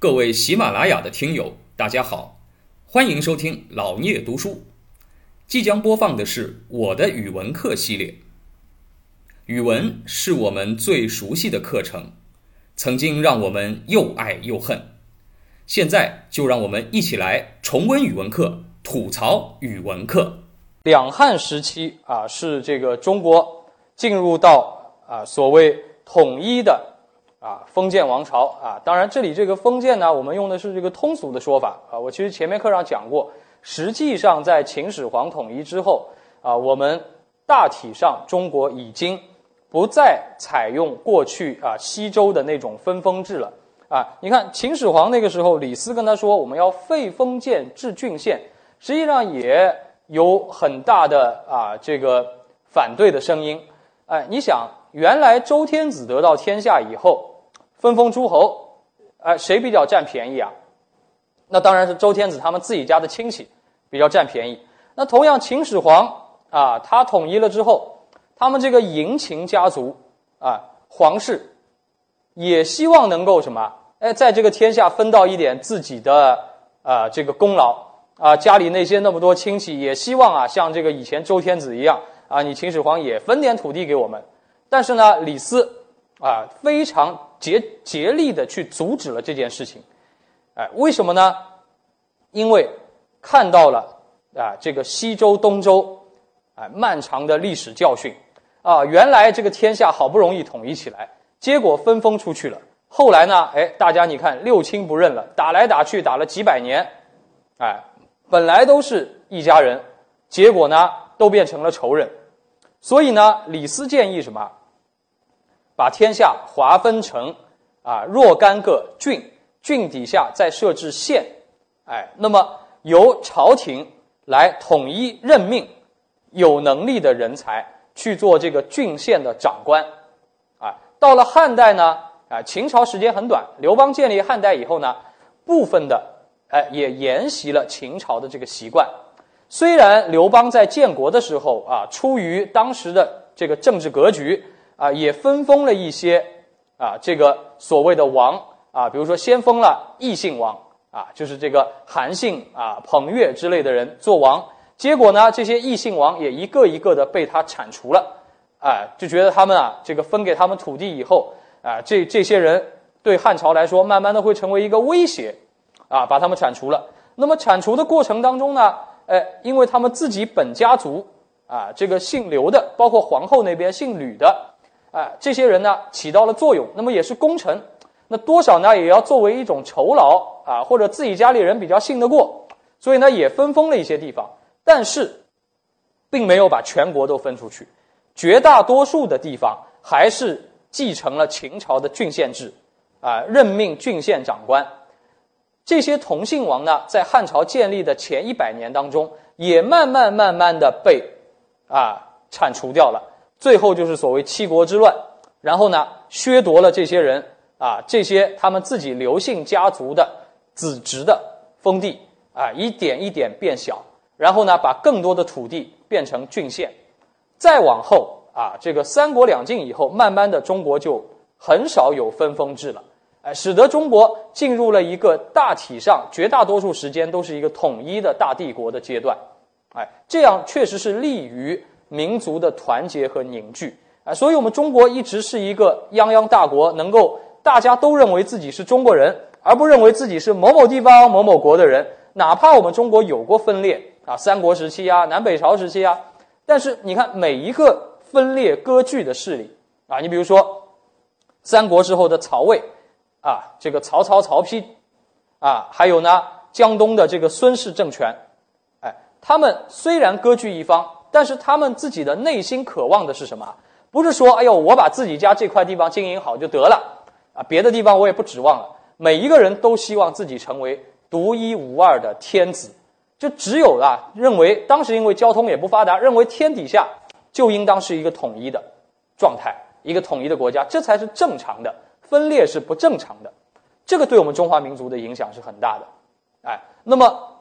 各位喜马拉雅的听友，大家好，欢迎收听老聂读书。即将播放的是我的语文课系列。语文是我们最熟悉的课程，曾经让我们又爱又恨。现在就让我们一起来重温语文课，吐槽语文课。两汉时期啊，是这个中国进入到啊所谓统一的啊封建王朝啊。当然，这里这个封建呢，我们用的是这个通俗的说法啊。我其实前面课上讲过。实际上，在秦始皇统一之后，啊，我们大体上中国已经不再采用过去啊西周的那种分封制了啊。你看秦始皇那个时候，李斯跟他说我们要废封建制郡县，实际上也有很大的啊这个反对的声音。哎，你想，原来周天子得到天下以后，分封诸侯，哎，谁比较占便宜啊？那当然是周天子他们自己家的亲戚比较占便宜。那同样，秦始皇啊，他统一了之后，他们这个嬴秦家族啊，皇室也希望能够什么？哎，在这个天下分到一点自己的啊这个功劳啊，家里那些那么多亲戚也希望啊，像这个以前周天子一样啊，你秦始皇也分点土地给我们。但是呢，李斯啊，非常竭竭力的去阻止了这件事情。哎，为什么呢？因为看到了啊，这个西周、东周，啊，漫长的历史教训啊，原来这个天下好不容易统一起来，结果分封出去了。后来呢，哎，大家你看六亲不认了，打来打去打了几百年，哎，本来都是一家人，结果呢都变成了仇人。所以呢，李斯建议什么？把天下划分成啊若干个郡。郡底下再设置县，哎，那么由朝廷来统一任命有能力的人才去做这个郡县的长官，啊，到了汉代呢，啊，秦朝时间很短，刘邦建立汉代以后呢，部分的哎也沿袭了秦朝的这个习惯，虽然刘邦在建国的时候啊，出于当时的这个政治格局啊，也分封了一些啊这个所谓的王。啊，比如说先封了异姓王啊，就是这个韩信啊、彭越之类的人做王，结果呢，这些异姓王也一个一个的被他铲除了，啊，就觉得他们啊，这个分给他们土地以后啊，这这些人对汉朝来说，慢慢的会成为一个威胁，啊，把他们铲除了。那么铲除的过程当中呢，哎，因为他们自己本家族啊，这个姓刘的，包括皇后那边姓吕的，啊，这些人呢起到了作用，那么也是功臣。那多少呢？也要作为一种酬劳啊，或者自己家里人比较信得过，所以呢也分封了一些地方，但是，并没有把全国都分出去，绝大多数的地方还是继承了秦朝的郡县制，啊，任命郡县长官。这些同姓王呢，在汉朝建立的前一百年当中，也慢慢慢慢的被啊铲除掉了，最后就是所谓七国之乱，然后呢削夺了这些人。啊，这些他们自己刘姓家族的子侄的封地啊，一点一点变小，然后呢，把更多的土地变成郡县，再往后啊，这个三国两晋以后，慢慢的中国就很少有分封制了，使得中国进入了一个大体上绝大多数时间都是一个统一的大帝国的阶段，哎，这样确实是利于民族的团结和凝聚，啊，所以我们中国一直是一个泱泱大国，能够。大家都认为自己是中国人，而不认为自己是某某地方某某国的人。哪怕我们中国有过分裂啊，三国时期啊，南北朝时期啊，但是你看每一个分裂割据的势力啊，你比如说三国之后的曹魏啊，这个曹操、曹丕啊，还有呢江东的这个孙氏政权，哎，他们虽然割据一方，但是他们自己的内心渴望的是什么？不是说哎呦，我把自己家这块地方经营好就得了。啊，别的地方我也不指望了。每一个人都希望自己成为独一无二的天子，就只有啊，认为当时因为交通也不发达，认为天底下就应当是一个统一的状态，一个统一的国家，这才是正常的。分裂是不正常的，这个对我们中华民族的影响是很大的。哎，那么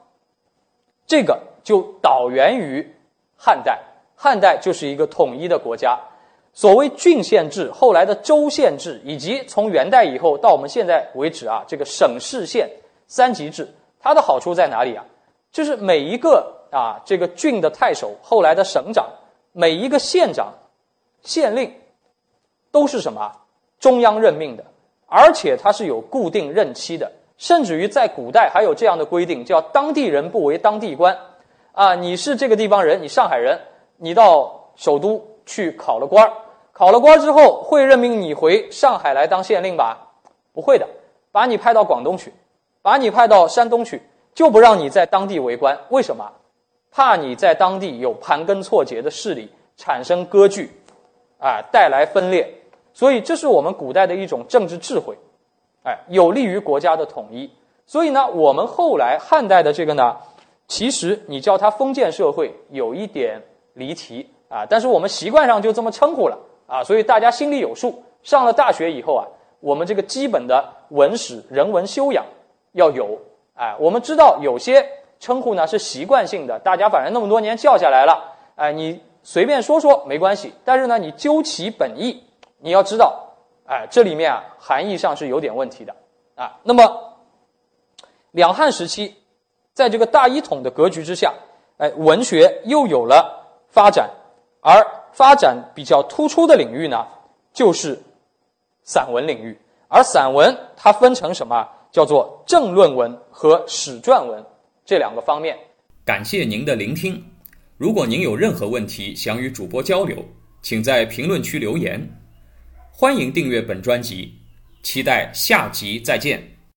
这个就导源于汉代，汉代就是一个统一的国家。所谓郡县制，后来的州县制，以及从元代以后到我们现在为止啊，这个省市县三级制，它的好处在哪里啊？就是每一个啊，这个郡的太守，后来的省长，每一个县长、县令，都是什么？中央任命的，而且它是有固定任期的，甚至于在古代还有这样的规定，叫当地人不为当地官。啊，你是这个地方人，你上海人，你到首都去考了官儿。考了官之后，会任命你回上海来当县令吧？不会的，把你派到广东去，把你派到山东去，就不让你在当地为官。为什么？怕你在当地有盘根错节的势力，产生割据，啊，带来分裂。所以，这是我们古代的一种政治智慧，哎，有利于国家的统一。所以呢，我们后来汉代的这个呢，其实你叫它封建社会，有一点离题啊，但是我们习惯上就这么称呼了。啊，所以大家心里有数。上了大学以后啊，我们这个基本的文史人文修养要有。哎，我们知道有些称呼呢是习惯性的，大家反正那么多年叫下来了，哎，你随便说说没关系。但是呢，你究其本意，你要知道，哎，这里面啊含义上是有点问题的啊。那么，两汉时期，在这个大一统的格局之下，哎，文学又有了发展，而。发展比较突出的领域呢，就是散文领域。而散文它分成什么？叫做政论文和史传文这两个方面。感谢您的聆听。如果您有任何问题想与主播交流，请在评论区留言。欢迎订阅本专辑，期待下集再见。